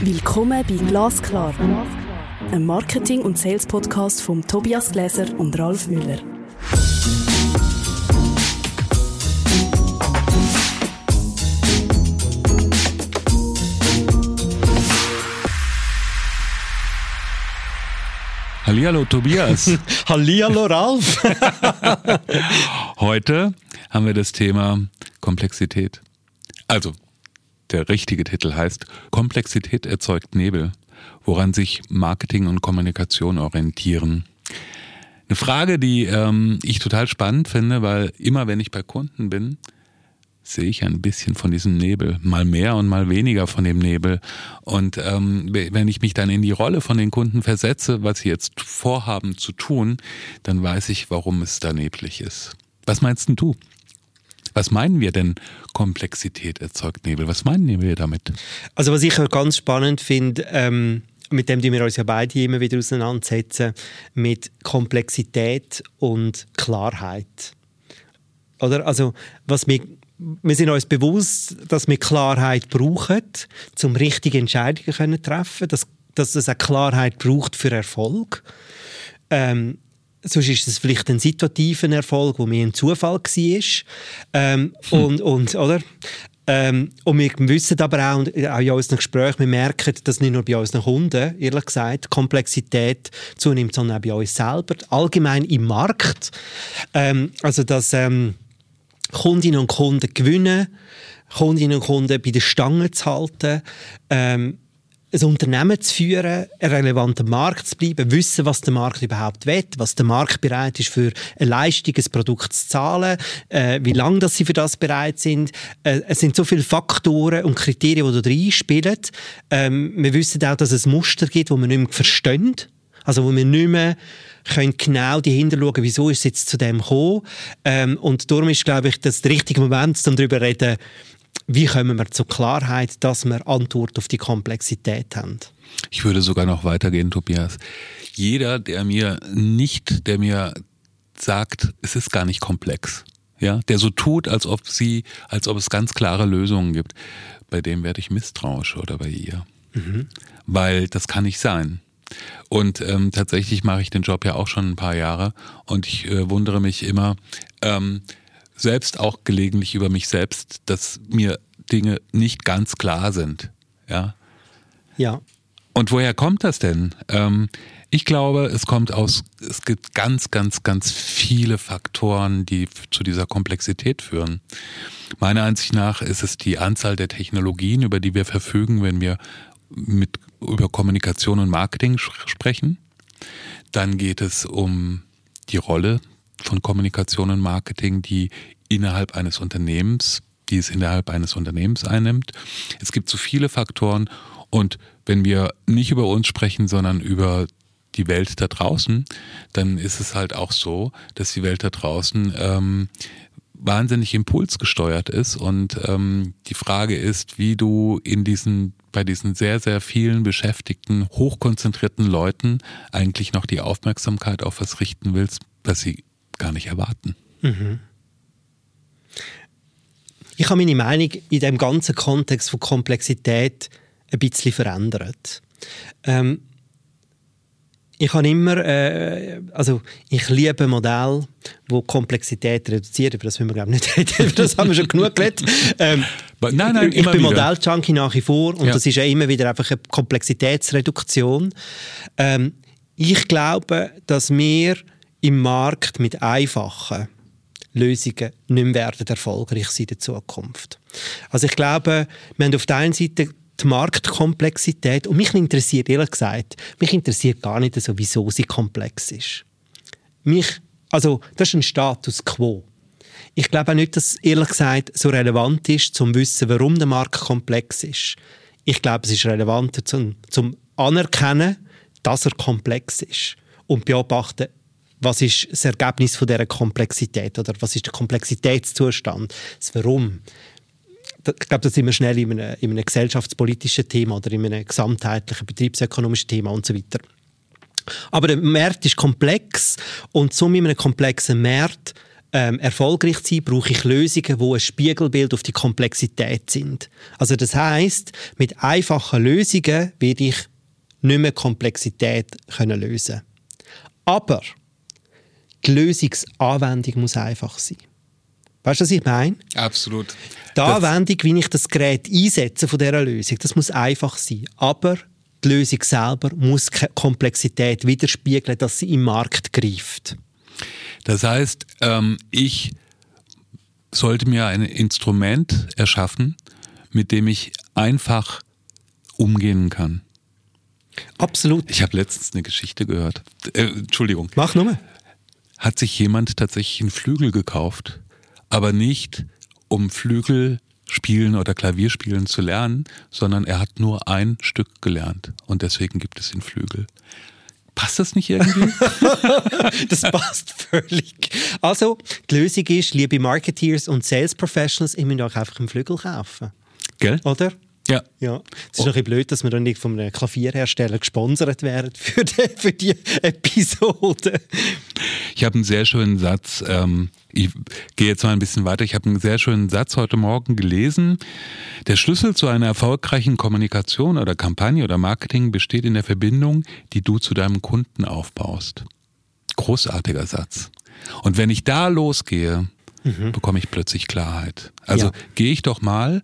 Willkommen bei Glasklar, einem Marketing- und Sales-Podcast von Tobias Gläser und Ralf Müller. Hallihallo Tobias. Hallihallo Ralf. Heute haben wir das Thema Komplexität. Also, der richtige Titel heißt Komplexität erzeugt Nebel, woran sich Marketing und Kommunikation orientieren. Eine Frage, die ähm, ich total spannend finde, weil immer wenn ich bei Kunden bin, sehe ich ein bisschen von diesem Nebel, mal mehr und mal weniger von dem Nebel. Und ähm, wenn ich mich dann in die Rolle von den Kunden versetze, was sie jetzt vorhaben zu tun, dann weiß ich, warum es da neblig ist. Was meinst denn du? Was meinen wir denn, Komplexität erzeugt Nebel? Was meinen wir damit? Also was ich ganz spannend finde, ähm, mit dem wir uns ja beide immer wieder auseinandersetzen, mit Komplexität und Klarheit. Oder? Also was wir wir sind uns bewusst, dass wir Klarheit brauchen, um richtige Entscheidungen zu treffen, dass, dass es eine Klarheit braucht für Erfolg. Ähm, sonst ist es vielleicht ein situativer Erfolg, wo mir ein Zufall war. Ähm, hm. und, und, oder? Ähm, und wir wissen aber auch, auch in unseren Gesprächen, wir merken, dass nicht nur bei unseren Kunden, ehrlich gesagt, Komplexität zunimmt, sondern auch bei uns selber, allgemein im Markt. Ähm, also, dass ähm, Kundinnen und Kunden gewinnen, Kundinnen und Kunden bei der Stange zu halten, ähm, ein Unternehmen zu führen, einen relevanten Markt zu bleiben, wissen, was der Markt überhaupt will, was der Markt bereit ist für eine Leistung, ein Produkt zu zahlen, äh, wie lange dass sie für das bereit sind. Äh, es sind so viele Faktoren und Kriterien, die da reinspielen. Ähm, wir wissen auch, dass es Muster gibt, die wir nicht mehr verstehen. Also wo wir nicht mehr können genau dahinter schauen, wieso ist es jetzt zu dem gekommen. Ähm, und darum ist, glaube ich, das der richtige Moment, um darüber zu reden, wie kommen wir zur Klarheit, dass wir Antwort auf die Komplexität haben. Ich würde sogar noch weitergehen, Tobias. Jeder, der mir nicht, der mir sagt, es ist gar nicht komplex, ja, der so tut, als ob sie, als ob es ganz klare Lösungen gibt, bei dem werde ich misstrauisch oder bei ihr. Mhm. Weil das kann nicht sein. Und ähm, tatsächlich mache ich den Job ja auch schon ein paar Jahre und ich äh, wundere mich immer, ähm, selbst auch gelegentlich über mich selbst, dass mir Dinge nicht ganz klar sind. Ja. Ja. Und woher kommt das denn? Ähm, ich glaube, es kommt aus, es gibt ganz, ganz, ganz viele Faktoren, die zu dieser Komplexität führen. Meiner Ansicht nach ist es die Anzahl der Technologien, über die wir verfügen, wenn wir mit, über Kommunikation und Marketing sprechen. Dann geht es um die Rolle von Kommunikation und Marketing, die innerhalb eines Unternehmens, die es innerhalb eines Unternehmens einnimmt. Es gibt so viele Faktoren und wenn wir nicht über uns sprechen, sondern über die Welt da draußen, dann ist es halt auch so, dass die Welt da draußen ähm, wahnsinnig impulsgesteuert ist und ähm, die Frage ist, wie du in diesen bei diesen sehr, sehr vielen beschäftigten, hochkonzentrierten Leuten eigentlich noch die Aufmerksamkeit auf was richten willst, was sie gar nicht erwarten. Mhm. Ich habe meine Meinung in dem ganzen Kontext von Komplexität ein bisschen verändert. Ähm, ich habe immer, äh, also ich liebe Modelle, wo Komplexität reduzieren. Über das wollen wir glaube nicht reden. Über das haben wir schon genug geredet. Ähm, nein, nein, ich bin Modelljunkie nach wie vor und ja. das ist ja immer wieder einfach eine Komplexitätsreduktion. Ähm, ich glaube, dass wir im Markt mit einfachen Lösungen nicht mehr werden erfolgreich sein in Zukunft. Also ich glaube, wir haben auf der einen Seite die Marktkomplexität und mich interessiert ehrlich gesagt, mich interessiert gar nicht so, wieso sie komplex ist. Mich, also das ist ein Status quo. Ich glaube auch nicht, dass es ehrlich gesagt so relevant ist, zum wissen, warum der Markt komplex ist. Ich glaube, es ist relevanter zum, zum Anerkennen, dass er komplex ist und beobachten, was ist das Ergebnis von dieser Komplexität oder was ist der Komplexitätszustand, das Warum. Ich glaube, da sind wir schnell in einem, in einem gesellschaftspolitischen Thema oder in einem gesamtheitlichen betriebsökonomischen Thema und so weiter. Aber der Markt ist komplex und so mit einem komplexen Markt ähm, erfolgreich zu sein, brauche ich Lösungen, die ein Spiegelbild auf die Komplexität sind. Also das heißt, mit einfachen Lösungen werde ich nicht mehr Komplexität können lösen. Aber die Lösungsanwendung muss einfach sein. Weißt du, was ich meine? Absolut. Die Anwendung, wie ich das Gerät einsetze von dieser Lösung, das muss einfach sein. Aber die Lösung selber muss Komplexität widerspiegeln, dass sie im Markt greift. Das heißt, ähm, ich sollte mir ein Instrument erschaffen, mit dem ich einfach umgehen kann. Absolut. Ich habe letztens eine Geschichte gehört. Äh, Entschuldigung. Mach nur. Hat sich jemand tatsächlich einen Flügel gekauft, aber nicht um Flügel spielen oder Klavierspielen zu lernen, sondern er hat nur ein Stück gelernt und deswegen gibt es den Flügel. Passt das nicht irgendwie? das passt völlig. Also, die Lösung ist, liebe Marketeers und Sales Professionals, ich muss euch einfach einen Flügel kaufen. Gell? Oder? Ja. ja. Es ist oh. noch ein blöd, dass wir dann nicht von einem Klavierhersteller gesponsert werden für die, für die Episode. Ich habe einen sehr schönen Satz, ähm, ich gehe jetzt mal ein bisschen weiter, ich habe einen sehr schönen Satz heute Morgen gelesen. Der Schlüssel zu einer erfolgreichen Kommunikation oder Kampagne oder Marketing besteht in der Verbindung, die du zu deinem Kunden aufbaust. Großartiger Satz. Und wenn ich da losgehe, mhm. bekomme ich plötzlich Klarheit. Also ja. gehe ich doch mal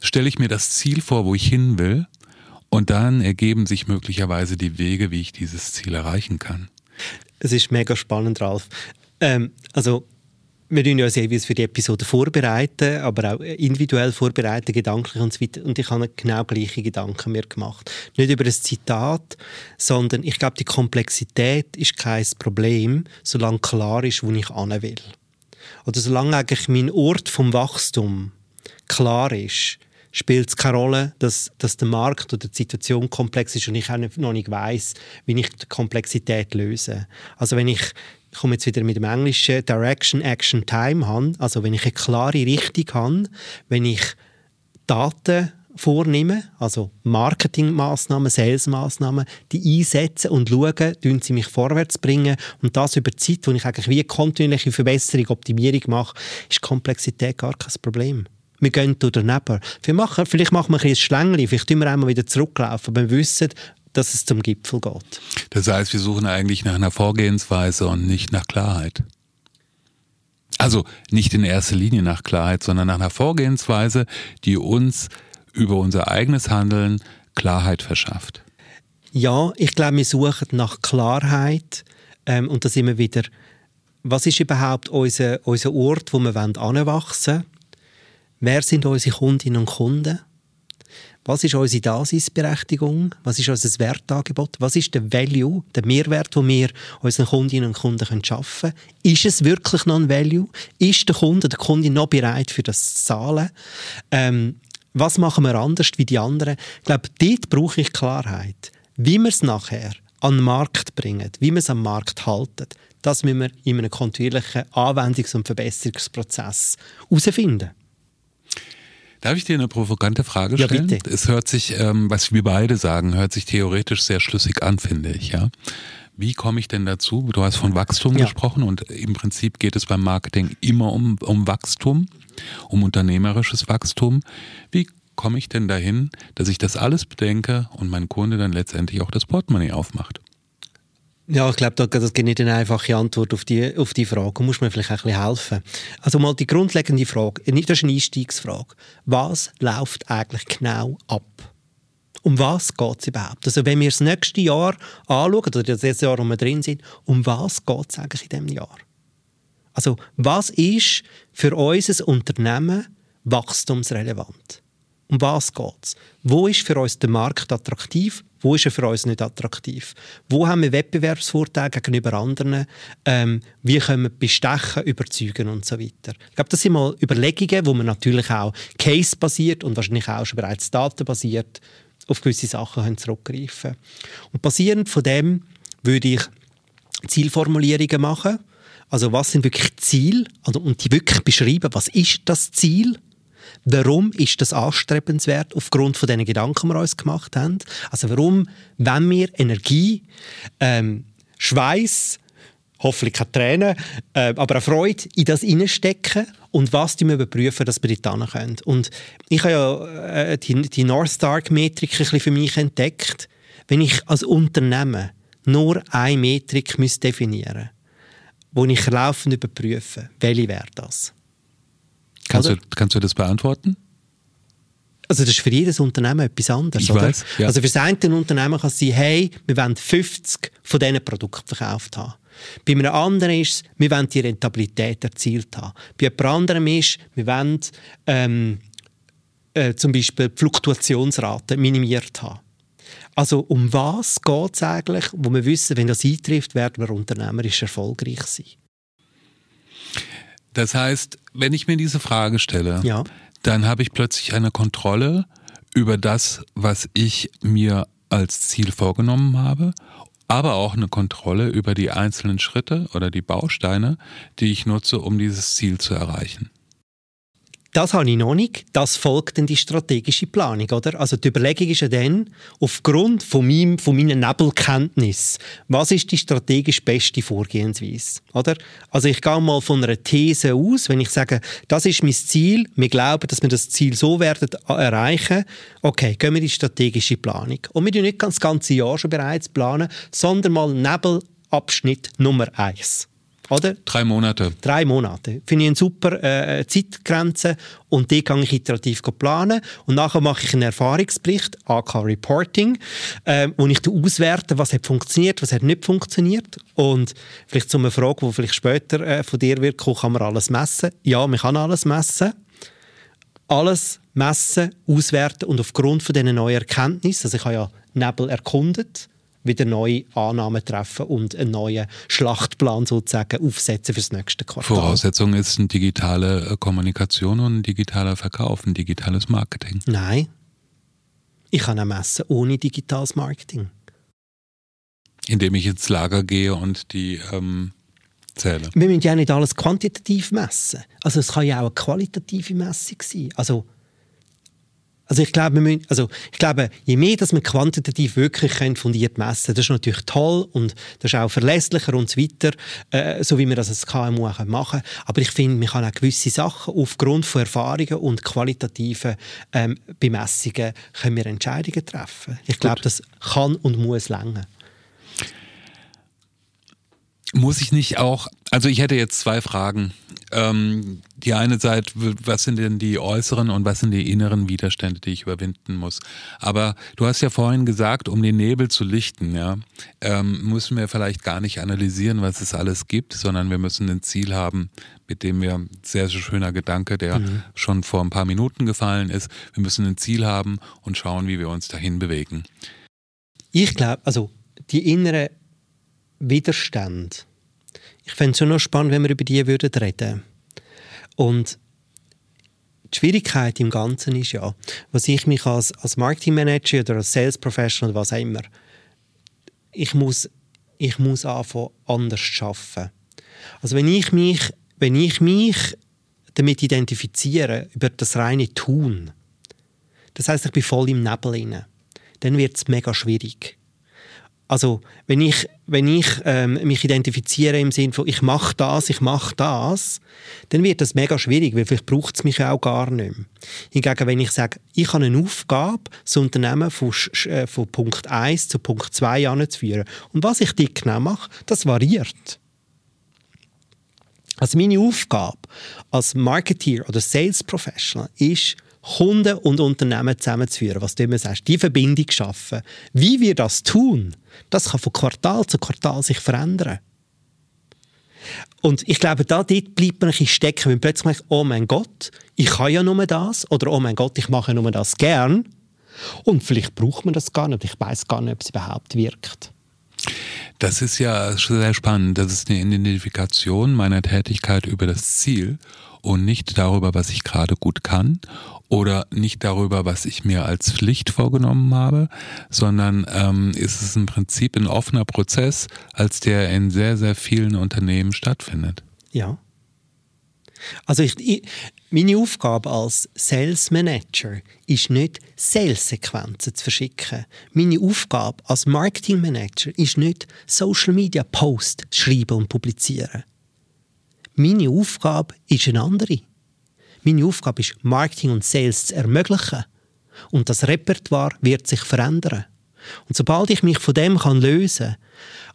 stelle ich mir das Ziel vor, wo ich hin will, und dann ergeben sich möglicherweise die Wege, wie ich dieses Ziel erreichen kann. Es ist mega spannend, Ralf. Ähm, also wir tun ja sehr für die Episode vorbereiten, aber auch individuell vorbereiten, gedanklich und so weiter. Und ich habe genau gleiche Gedanken mir gemacht. Nicht über das Zitat, sondern ich glaube, die Komplexität ist kein Problem, solange klar ist, wo ich hin will. Oder solange eigentlich mein Ort vom Wachstum klar ist, spielt es keine Rolle, dass, dass der Markt oder die Situation komplex ist und ich auch noch nicht weiß, wie ich die Komplexität löse. Also wenn ich ich komme jetzt wieder mit dem englischen Direction, Action, Time habe, also wenn ich eine klare Richtung habe, wenn ich Daten vornehme, also Marketingmaßnahmen, Salesmaßnahmen, die einsetzen und schauen, tun sie mich vorwärts bringen und das über die Zeit, wo ich eigentlich wie kontinuierliche Verbesserung, Optimierung mache, ist Komplexität gar kein Problem. Wir gehen daneben. Wir machen, vielleicht machen wir ein bisschen Schlängli, vielleicht tun wir einmal wieder zurücklaufen, aber wir wissen, dass es zum Gipfel geht. Das heißt, wir suchen eigentlich nach einer Vorgehensweise und nicht nach Klarheit. Also nicht in erster Linie nach Klarheit, sondern nach einer Vorgehensweise, die uns über unser eigenes Handeln Klarheit verschafft. Ja, ich glaube, wir suchen nach Klarheit ähm, und das immer wieder, was ist überhaupt unser, unser Ort, wo wir anwachsen wollen? Wer sind unsere Kundinnen und Kunden? Was ist unsere Daseinsberechtigung? Was ist unser Wertangebot? Was ist der Value, der Mehrwert, den wir unseren Kundinnen und Kunden schaffen können? Ist es wirklich noch ein Value? Ist der Kunde, der Kunde noch bereit für das zahlen? Ähm, was machen wir anders wie die anderen? Ich glaube, dort brauche ich Klarheit. Wie wir es nachher an den Markt bringen, wie wir es am Markt halten, das müssen wir in einem kontinuierlichen Anwendungs- und Verbesserungsprozess herausfinden. Darf ich dir eine provokante Frage stellen? Ja, bitte. Es hört sich, ähm, was wir beide sagen, hört sich theoretisch sehr schlüssig an, finde ich, ja. Wie komme ich denn dazu? Du hast von Wachstum ja. gesprochen und im Prinzip geht es beim Marketing immer um, um Wachstum, um unternehmerisches Wachstum. Wie komme ich denn dahin, dass ich das alles bedenke und mein Kunde dann letztendlich auch das Portemonnaie aufmacht? Ja, ich glaube, das gibt nicht eine einfache Antwort auf die, auf die Frage. Da muss man vielleicht ein bisschen helfen. Also mal die grundlegende Frage, das ist eine Einstiegsfrage. Was läuft eigentlich genau ab? Um was geht es überhaupt? Also wenn wir das nächste Jahr anschauen, oder das Jahr, wo wir drin sind, um was geht es eigentlich in diesem Jahr? Also was ist für unser Unternehmen wachstumsrelevant? Um was geht es? Wo ist für uns der Markt attraktiv? Wo ist er für uns nicht attraktiv? Wo haben wir Wettbewerbsvorteile gegenüber anderen? Ähm, wie können wir bestechen, überzeugen und so weiter? Ich glaube, das sind mal Überlegungen, wo man natürlich auch case-basiert und wahrscheinlich auch schon bereits datenbasiert auf gewisse Sachen können zurückgreifen Und basierend von dem würde ich Zielformulierungen machen. Also was sind wirklich Ziele? Also, und die wirklich beschreiben, was ist das Ziel? Warum ist das anstrebenswert aufgrund von den Gedanken, die wir uns gemacht haben? Also warum, wenn wir Energie, ähm, Schweiß, hoffentlich keine Tränen, äh, aber eine Freude in das hineinstecken und was wir überprüfen, dass wir dort können. Und ich habe ja äh, die, die North Star-Metrik ein bisschen für mich entdeckt. Wenn ich als Unternehmen nur eine Metrik definieren müsste, die ich laufend überprüfe, welche wäre das? Kannst du, kannst du das beantworten? Also das ist für jedes Unternehmen etwas anderes. Ich oder? weiß, ja. Also für das eine Unternehmen kann es sein, hey, wir wollen 50 von diesen Produkten verkauft haben. Bei einem anderen ist es, wir wollen die Rentabilität erzielt haben. Bei jemand anderem ist wir wollen ähm, äh, zum Beispiel die Fluktuationsrate minimiert haben. Also um was geht es eigentlich, wo wir wissen, wenn das eintrifft, werden wir unternehmerisch erfolgreich sein? Das heißt, wenn ich mir diese Frage stelle, Ja. dann habe ich plötzlich eine Kontrolle über das, was ich mir als Ziel vorgenommen habe, aber auch eine Kontrolle über die einzelnen Schritte oder die Bausteine, die ich nutze, um dieses Ziel zu erreichen. Das habe ich noch nicht. Das folgt dann die strategische Planung, oder? Also die Überlegung ist ja dann, aufgrund von, meinem, von meiner Nebelkenntnis, was ist die strategisch beste Vorgehensweise, oder? Also ich gehe mal von einer These aus, wenn ich sage, das ist mein Ziel, wir glauben, dass wir das Ziel so werden erreichen, okay, gehen wir in die strategische Planung. Und wir planen nicht das ganze Jahr schon bereits planen, sondern mal Nebelabschnitt Nummer eins. Oder? Drei Monate. Drei Monate. Finde ich eine super äh, Zeitgrenze und die kann ich iterativ planen. Und nachher mache ich einen Erfahrungsbericht, AK Reporting, äh, wo ich auswerte, was hat funktioniert, was hat nicht funktioniert. Und vielleicht zu einer Frage, die vielleicht später äh, von dir wird kommen, kann man alles messen? Ja, man kann alles messen. Alles messen, auswerten und aufgrund von diesen neuen Erkenntnissen, also ich habe ja Nebel erkundet, wieder neue Annahmen treffen und einen neuen Schlachtplan sozusagen aufsetzen für das nächste Quartal. Voraussetzung ist eine digitale äh, Kommunikation und ein digitaler Verkauf, ein digitales Marketing. Nein. Ich kann auch messen ohne digitales Marketing. Indem ich ins Lager gehe und die ähm, zähle. Wir müssen ja nicht alles quantitativ messen. Also es kann ja auch eine qualitative Messung sein. Also also ich glaube, wir müssen, also ich glaube, je mehr, dass wir quantitativ wirklich können, fundiert messen, das ist natürlich toll und das ist auch verlässlicher und so weiter, äh, so wie wir das als KMU auch machen. Aber ich finde, man kann auch gewisse Sachen aufgrund von Erfahrungen und qualitativen ähm, Bemessungen können wir Entscheidungen treffen. Ich glaube, das kann und muss länger. Muss ich nicht auch, also ich hätte jetzt zwei Fragen. Ähm, die eine Seite, was sind denn die äußeren und was sind die inneren Widerstände, die ich überwinden muss? Aber du hast ja vorhin gesagt, um den Nebel zu lichten, ja, ähm, müssen wir vielleicht gar nicht analysieren, was es alles gibt, sondern wir müssen ein Ziel haben, mit dem wir, sehr, sehr schöner Gedanke, der mhm. schon vor ein paar Minuten gefallen ist, wir müssen ein Ziel haben und schauen, wie wir uns dahin bewegen. Ich glaube, also die innere Widerstand. Ich fände es schon noch spannend, wenn wir über die würden reden. Und die Schwierigkeit im Ganzen ist ja, was ich mich als, als Marketingmanager oder als Sales Professional oder was auch immer, ich muss, ich muss anfangen, anders zu arbeiten. Also wenn ich mich, wenn ich mich damit identifiziere, über das reine Tun, das heißt, ich bin voll im Nebel rein, dann wird es mega schwierig. Also wenn ich, wenn ich ähm, mich identifiziere im Sinne von ich mache das, ich mache das, dann wird das mega schwierig, weil vielleicht braucht es mich auch gar nicht mehr. Hingegen, wenn ich sage, ich habe eine Aufgabe, das Unternehmen von, äh, von Punkt 1 zu Punkt 2 anzuführen und was ich dort genau mache, das variiert. Also meine Aufgabe als Marketeer oder Sales Professional ist, Kunden und Unternehmen zusammenzuführen, was du immer sagst, die Verbindung schaffen. Wie wir das tun, das kann von Quartal zu Quartal sich verändern. Und ich glaube, da dort bleibt man ein bisschen stecken, wenn plötzlich merkt, oh mein Gott, ich kann ja nur das, oder oh mein Gott, ich mache nur das gern. Und vielleicht braucht man das gar nicht, ich weiß gar nicht, ob es überhaupt wirkt. Das ist ja sehr spannend. Das ist eine Identifikation meiner Tätigkeit über das Ziel und nicht darüber, was ich gerade gut kann oder nicht darüber, was ich mir als Pflicht vorgenommen habe, sondern ähm, ist es im Prinzip ein offener Prozess, als der in sehr, sehr vielen Unternehmen stattfindet. Ja. Also ich, ich, meine Aufgabe als Sales Manager ist nicht, Sales-Sequenzen zu verschicken. Meine Aufgabe als Marketing Manager ist nicht, Social Media Posts schreiben und publizieren. Meine Aufgabe ist eine andere. Meine Aufgabe ist, Marketing und Sales zu ermöglichen. Und das Repertoire wird sich verändern. Und sobald ich mich von dem kann lösen kann,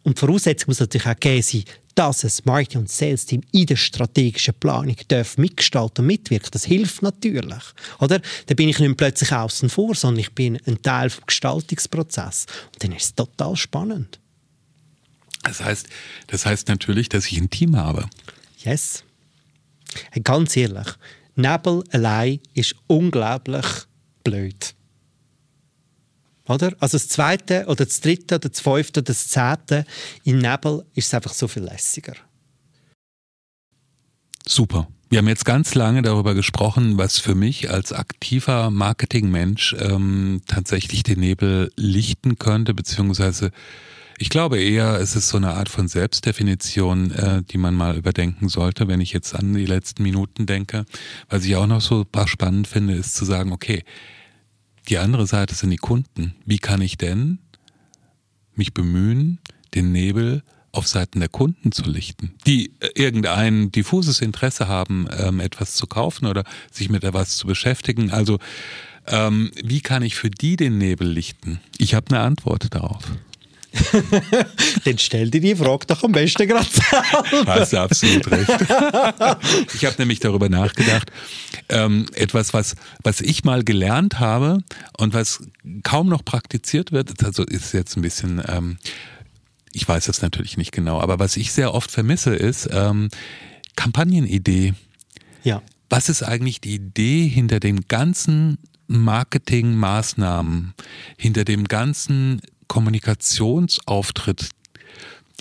und die Voraussetzung muss natürlich auch gegeben sein, dass ein Marketing- und Sales-Team in der strategischen Planung mitgestalten und mitwirken. Das hilft natürlich. Oder? Dann bin ich nicht plötzlich außen vor, sondern ich bin ein Teil des Gestaltungsprozesses. Und dann ist es total spannend. Das heißt, das heißt natürlich, dass ich ein Team habe. Yes. Hey, ganz ehrlich, Nebel allein ist unglaublich blöd. Oder? Also das zweite oder das dritte oder das fünfte oder das zehnte im Nebel ist es einfach so viel lässiger. Super. Wir haben jetzt ganz lange darüber gesprochen, was für mich als aktiver Marketingmensch ähm, tatsächlich den Nebel lichten könnte, beziehungsweise ich glaube eher, es ist so eine Art von Selbstdefinition, äh, die man mal überdenken sollte, wenn ich jetzt an die letzten Minuten denke. Was ich auch noch so ein paar spannend finde, ist zu sagen, okay, die andere Seite sind die Kunden. Wie kann ich denn mich bemühen, den Nebel auf Seiten der Kunden zu lichten, die äh, irgendein diffuses Interesse haben, ähm, etwas zu kaufen oder sich mit etwas zu beschäftigen. Also ähm, wie kann ich für die den Nebel lichten? Ich habe eine Antwort darauf. Dann stell dir die Frage doch am besten gerade selber. Hast du absolut recht. Ich habe nämlich darüber nachgedacht, ähm, etwas, was, was ich mal gelernt habe und was kaum noch praktiziert wird, also ist jetzt ein bisschen, ähm, ich weiß das natürlich nicht genau, aber was ich sehr oft vermisse, ist ähm, Kampagnenidee. Ja. Was ist eigentlich die Idee hinter den ganzen Marketingmaßnahmen, hinter dem ganzen Kommunikationsauftritt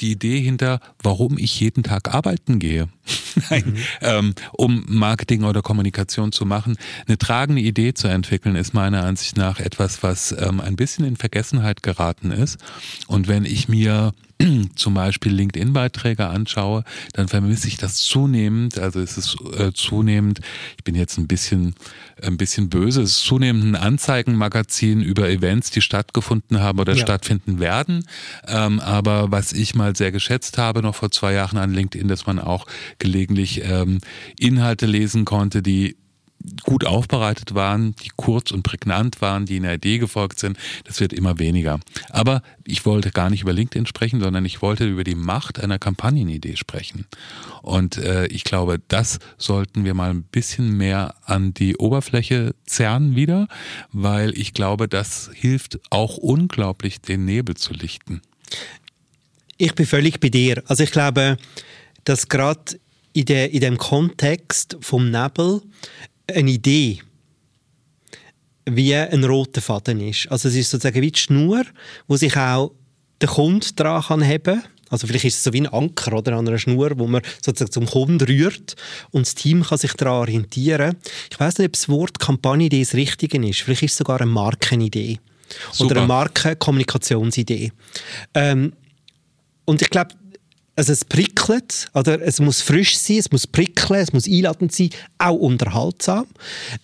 die Idee hinter, warum ich jeden Tag arbeiten gehe. Nein, mhm. ähm, um Marketing oder Kommunikation zu machen. Eine tragende Idee zu entwickeln, ist meiner Ansicht nach etwas, was ähm, ein bisschen in Vergessenheit geraten ist. Und wenn ich mir zum Beispiel LinkedIn-Beiträge anschaue, dann vermisse ich das zunehmend. Also es ist äh, zunehmend, ich bin jetzt ein bisschen, ein bisschen böse, es ist zunehmend ein Anzeigenmagazin über Events, die stattgefunden haben oder ja. stattfinden werden. Ähm, aber was ich mal sehr geschätzt habe, noch vor zwei Jahren an LinkedIn, dass man auch gelegentlich ähm, Inhalte lesen konnte, die gut aufbereitet waren, die kurz und prägnant waren, die einer Idee gefolgt sind, das wird immer weniger. Aber ich wollte gar nicht über LinkedIn sprechen, sondern ich wollte über die Macht einer Kampagnenidee sprechen. Und äh, ich glaube, das sollten wir mal ein bisschen mehr an die Oberfläche zerren wieder, weil ich glaube, das hilft auch unglaublich, den Nebel zu lichten. Ich bin völlig bei dir. Also ich glaube, dass gerade in, de, in dem Kontext vom Nebel eine Idee wie ein roter Faden ist. Also es ist sozusagen wie die Schnur, wo sich auch der Kunde daran kann haben also vielleicht ist es so wie ein Anker oder an einer Schnur, wo man sozusagen zum Kunden rührt und das Team kann sich daran orientieren. Ich weiß nicht, ob das Wort Kampagnenidee das Richtige ist. Vielleicht ist es sogar eine Markenidee Super. oder eine Markenkommunikationsidee. Ähm, und ich glaube, also es prickelt, oder es muss frisch sein, es muss prickeln, es muss einladend sein, auch unterhaltsam.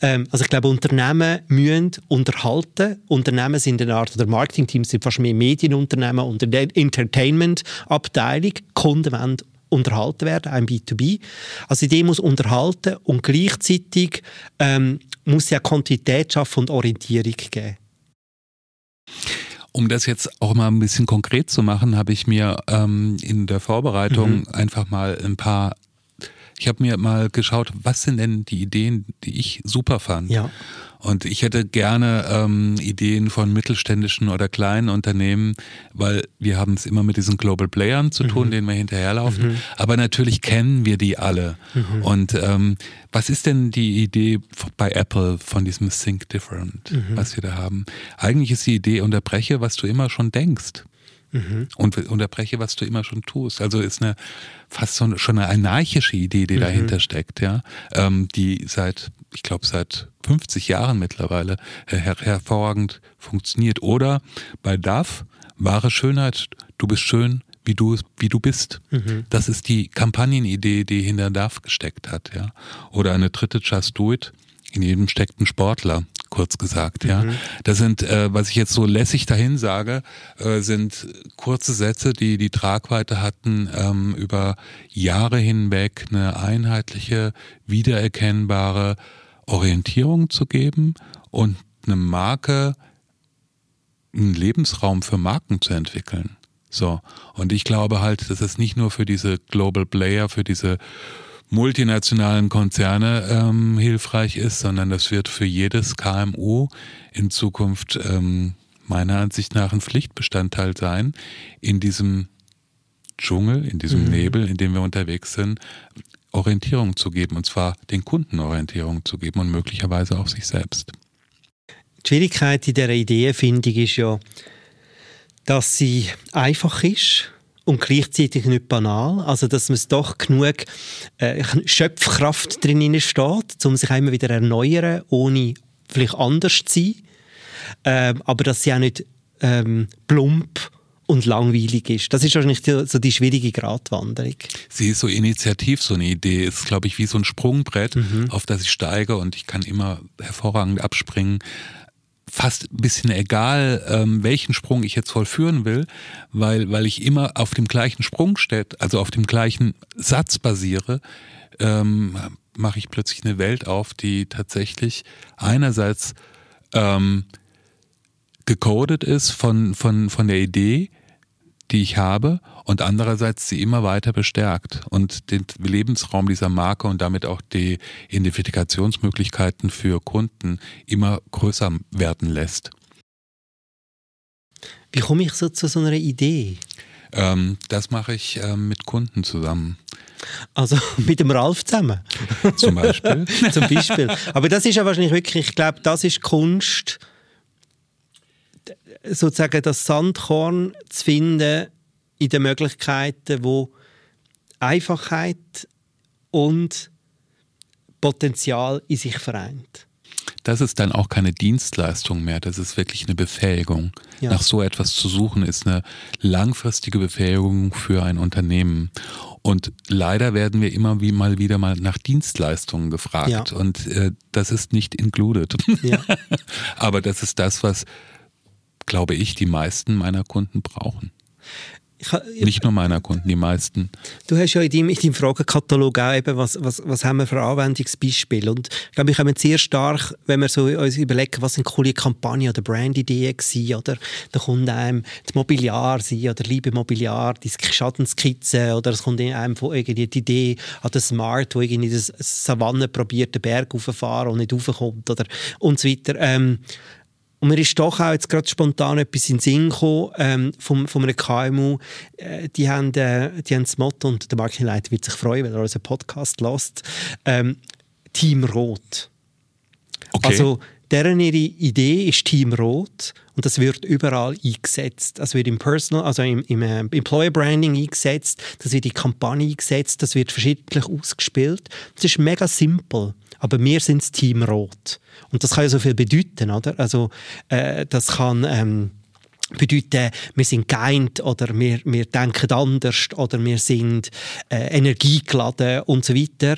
Ähm, also ich glaube, Unternehmen müssen unterhalten. Unternehmen sind eine Art, oder Marketingteams sind fast mehr Medienunternehmen und Entertainment-Abteilung. Kunden wollen unterhalten werden, ein B2B. Also die muss unterhalten und gleichzeitig ähm, muss auch Kontinuität schaffen und Orientierung geben. Um das jetzt auch mal ein bisschen konkret zu machen, habe ich mir ähm, in der Vorbereitung mhm. einfach mal ein paar ich habe mir mal geschaut, was sind denn die Ideen, die ich super fand. Ja. Und ich hätte gerne ähm, Ideen von mittelständischen oder kleinen Unternehmen, weil wir haben es immer mit diesen Global Playern zu tun, mhm. denen wir hinterherlaufen. Mhm. Aber natürlich kennen wir die alle. Mhm. Und ähm, was ist denn die Idee bei Apple von diesem Think Different, mhm. was wir da haben? Eigentlich ist die Idee, unterbreche, was du immer schon denkst. Mhm. Und unterbreche, was du immer schon tust. Also ist eine fast so, schon eine anarchische Idee, die mhm. dahinter steckt, ja, ähm, die seit, ich glaube, seit 50 Jahren mittlerweile her hervorragend funktioniert. Oder bei DAF, wahre Schönheit, du bist schön, wie du, wie du bist. Mhm. Das ist die Kampagnenidee, die hinter DAF gesteckt hat, ja. Oder eine dritte Just Do It. In jedem steckt ein Sportler, kurz gesagt, ja. Mhm. Das sind, äh, was ich jetzt so lässig dahin sage, äh, sind kurze Sätze, die die Tragweite hatten, ähm, über Jahre hinweg eine einheitliche, wiedererkennbare Orientierung zu geben und eine Marke, einen Lebensraum für Marken zu entwickeln. So. Und ich glaube halt, dass es nicht nur für diese Global Player, für diese multinationalen Konzerne ähm, hilfreich ist, sondern das wird für jedes KMU in Zukunft ähm, meiner Ansicht nach ein Pflichtbestandteil sein, in diesem Dschungel, in diesem mhm. Nebel, in dem wir unterwegs sind, Orientierung zu geben, und zwar den Kunden Orientierung zu geben und möglicherweise auch sich selbst. Die Schwierigkeit in dieser Ideenfindung ist ja, dass sie einfach ist und gleichzeitig nicht banal. Also, dass man doch genug äh, Schöpfkraft drin steht, um sich immer wieder erneuern, ohne vielleicht anders zu sein. Ähm, aber dass sie auch nicht ähm, plump und langweilig ist. Das ist wahrscheinlich die, so die schwierige Gratwanderung. Sie ist so initiativ, so eine Idee. Ist, glaube ich, wie so ein Sprungbrett, mhm. auf das ich steige und ich kann immer hervorragend abspringen fast ein bisschen egal, ähm, welchen Sprung ich jetzt vollführen will, weil, weil ich immer auf dem gleichen Sprung steht, also auf dem gleichen Satz basiere, ähm, mache ich plötzlich eine Welt auf, die tatsächlich einerseits ähm, gecodet ist von, von, von der Idee, die ich habe und andererseits sie immer weiter bestärkt und den Lebensraum dieser Marke und damit auch die Identifikationsmöglichkeiten für Kunden immer größer werden lässt. Wie komme ich so zu so einer Idee? Ähm, das mache ich ähm, mit Kunden zusammen. Also mit dem Ralf zusammen. Zum Beispiel. Zum Beispiel. Aber das ist ja wahrscheinlich wirklich, ich glaube, das ist Kunst, sozusagen das Sandkorn zu finden in den Möglichkeiten, wo Einfachheit und Potenzial in sich vereint. Das ist dann auch keine Dienstleistung mehr, das ist wirklich eine Befähigung. Ja. Nach so etwas zu suchen ist eine langfristige Befähigung für ein Unternehmen. Und leider werden wir immer wie mal wieder mal nach Dienstleistungen gefragt. Ja. Und äh, das ist nicht included. Ja. Aber das ist das, was glaube ich, die meisten meiner Kunden brauchen. Ich, ich, Nicht nur meiner Kunden, die meisten. Du hast ja in deinem, in deinem Fragenkatalog auch eben, was, was, was haben wir für Anwendungsbeispiele. Und ich glaube, wir kommen sehr stark, wenn wir so uns überlegen, was sind coole Kampagnen oder Brandideen gewesen, oder da kommt einem das Mobiliar sein, oder Liebe Mobiliar, die Schattenskizze, oder es kommt einem von irgendwie die Idee an den Smart, wo irgendwie das Savanne probiert, den Berg raufzufahren und nicht raufkommt, oder und so weiter. Ähm, und mir ist doch auch jetzt gerade spontan etwas in den Sinn gekommen, ähm, von, von einem KMU. Äh, die, haben, äh, die haben das Motto, und der Marketingleiter wird sich freuen, wenn er unseren Podcast lässt, ähm, Team Rot. Okay. Also, deren ihre Idee ist Team Rot und das wird überall eingesetzt. Das wird im Personal, also im, im äh, Employer Branding eingesetzt, das wird in Kampagne eingesetzt, das wird verschiedentlich ausgespielt. Das ist mega simpel aber wir sind das Team Rot. Und das kann ja so viel bedeuten, oder? Also, äh, das kann ähm, bedeuten, wir sind geeint oder wir, wir denken anders oder wir sind äh, energiegeladen und so weiter.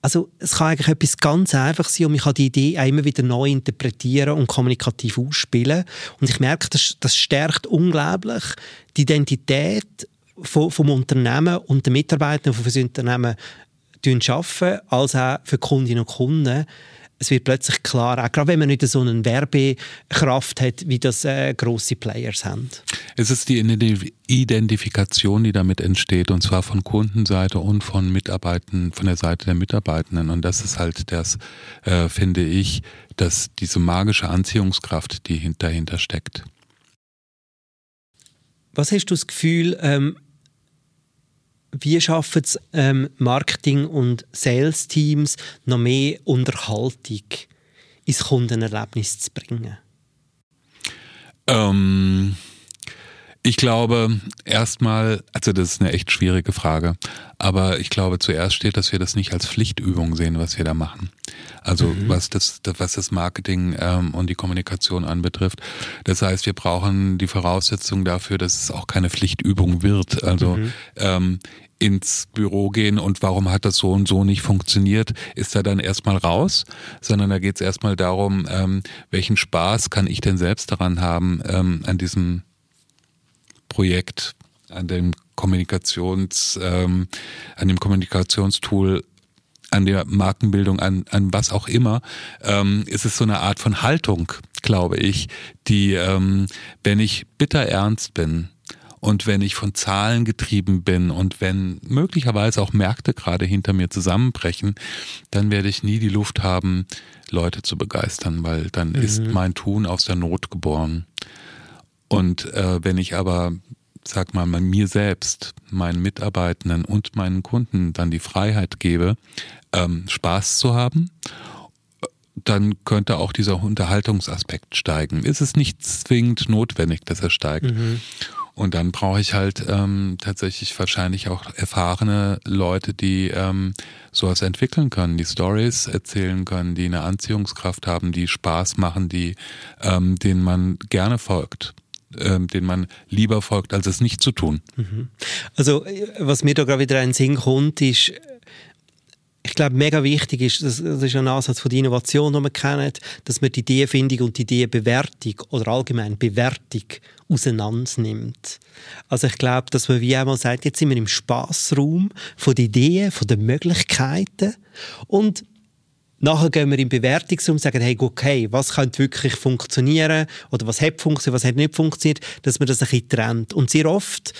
Also es kann eigentlich etwas ganz einfach sein und man kann die Idee immer wieder neu interpretieren und kommunikativ ausspielen. Und ich merke, das, das stärkt unglaublich die Identität vom, vom Unternehmen und der Mitarbeiter, die für das Unternehmen arbeiten, als auch für Kundinnen und Kunden. Es wird plötzlich klar, auch gerade wenn man nicht so eine Werbekraft hat, wie das äh, grosse Players haben. Es ist die Identifikation, die damit entsteht, und zwar von Kundenseite und von Mitarbeitenden, von der Seite der Mitarbeitenden. Und das ist halt das, äh, finde ich, dass diese magische Anziehungskraft, die dahinter steckt. Was hast du das Gefühl, ähm, wie schaffen es ähm, Marketing- und Sales-Teams noch mehr Unterhaltung ins Kundenerlebnis zu bringen? Ähm, Ich glaube erstmal, also das ist eine echt schwierige Frage, aber ich glaube zuerst steht, dass wir das nicht als Pflichtübung sehen, was wir da machen. Also mhm. was das, was das Marketing ähm, und die Kommunikation anbetrifft. Das heißt, wir brauchen die Voraussetzung dafür, dass es auch keine Pflichtübung wird. Also mhm. ähm, ins Büro gehen und warum hat das so und so nicht funktioniert, ist da dann erstmal raus, sondern da geht es erstmal darum, ähm, welchen Spaß kann ich denn selbst daran haben, ähm, an diesem Projekt, an dem Kommunikations, ähm, an dem Kommunikationstool, an der Markenbildung, an, an was auch immer, ähm, ist es so eine Art von Haltung, glaube ich, die, ähm, wenn ich bitter ernst bin, und wenn ich von Zahlen getrieben bin und wenn möglicherweise auch Märkte gerade hinter mir zusammenbrechen, dann werde ich nie die Luft haben, Leute zu begeistern, weil dann mhm. ist mein Tun aus der Not geboren. Und äh, wenn ich aber, sag mal, mir selbst, meinen Mitarbeitenden und meinen Kunden dann die Freiheit gebe, ähm, Spaß zu haben dann könnte auch dieser Unterhaltungsaspekt steigen. Ist es nicht zwingend notwendig, dass er steigt. Mhm. Und dann brauche ich halt ähm, tatsächlich wahrscheinlich auch erfahrene Leute, die ähm, sowas entwickeln können, die Stories erzählen können, die eine Anziehungskraft haben, die Spaß machen, die ähm, denen man gerne folgt ähm, den man lieber folgt, als es nicht zu tun. Mhm. Also was mir da gerade wieder in den Sinn kommt, ist ich glaube, mega wichtig ist, das, ist ein Ansatz von der Innovation, den wir kennen, dass man die Ideenfindung und die Ideenbewertung oder allgemein Bewertung auseinandernimmt. Also ich glaube, dass man wie einmal sagt, jetzt sind wir im Spaßraum von den Ideen, von den Möglichkeiten und Nachher gehen wir in Bewertungsraum und sagen, hey, okay, was könnte wirklich funktionieren oder was hat funktioniert, was hat nicht funktioniert, dass man das ein bisschen trennt. Und sehr oft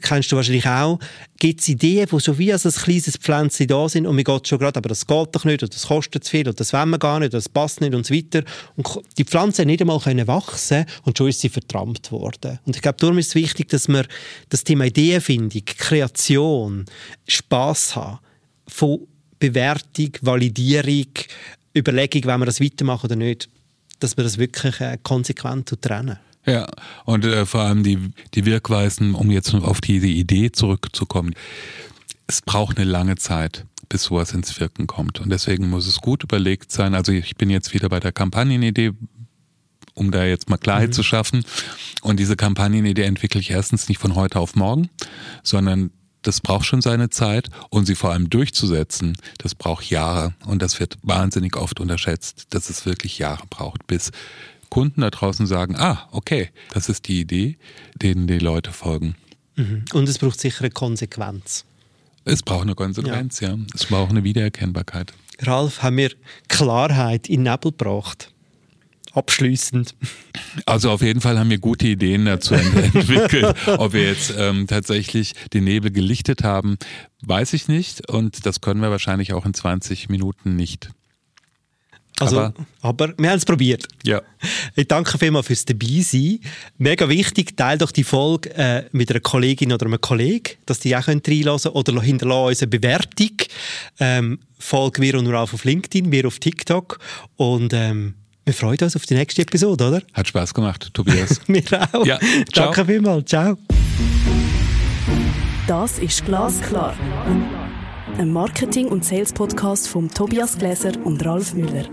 kennst du wahrscheinlich auch, gibt es Ideen, die so wie als ein kleines Pflänzchen da sind und mir geht schon gerade, aber das geht doch nicht oder das kostet zu viel oder das wollen wir gar nicht oder das passt nicht und so weiter. Und die Pflanze nicht einmal können wachsen und schon ist sie vertrampt worden. Und ich glaube, darum ist es wichtig, dass wir das Thema Ideenfindung, Kreation, Spass haben, von Bewertung, Validierung, Überlegung, wenn wir das weitermachen oder nicht, dass wir das wirklich äh, konsequent trennen. Ja, und äh, vor allem die, die Wirkweisen, um jetzt auf diese Idee zurückzukommen. Es braucht eine lange Zeit, bis sowas ins Wirken kommt. Und deswegen muss es gut überlegt sein. Also ich bin jetzt wieder bei der Kampagnenidee, um da jetzt mal Klarheit mhm. zu schaffen. Und diese Kampagnenidee entwickle ich erstens nicht von heute auf morgen, sondern das braucht schon seine Zeit und sie vor allem durchzusetzen, das braucht Jahre und das wird wahnsinnig oft unterschätzt, dass es wirklich Jahre braucht, bis Kunden da draußen sagen, ah, okay, das ist die Idee, denen die Leute folgen. Mhm. Und es braucht sicher eine Konsequenz. Es braucht eine Konsequenz, ja. ja. Es braucht eine Wiedererkennbarkeit. Ralf, haben wir Klarheit in Nebel gebracht? Abschließend. Also auf jeden Fall haben wir gute Ideen dazu entwickelt. Ob wir jetzt ähm, tatsächlich den Nebel gelichtet haben, weiß ich nicht. Und das können wir wahrscheinlich auch in 20 Minuten nicht. Also, aber, aber wir haben es probiert. Ja. Ich danke vielmals fürs Dabeisein. Mega wichtig, teile doch die Folge äh, mit einer Kollegin oder einem Kollegen, dass die auch reinhören können oder hinterlassen uns eine Bewertung. Ähm, folge mir und Ralf auf LinkedIn, mir auf TikTok und ähm, wir freuen uns auf die nächste Episode, oder? Hat Spaß gemacht, Tobias. mir auch. Ja, Danke vielmals. Ciao. Das ist Glasklar. Ein Marketing- und Sales-Podcast von Tobias Gläser und Ralf Müller.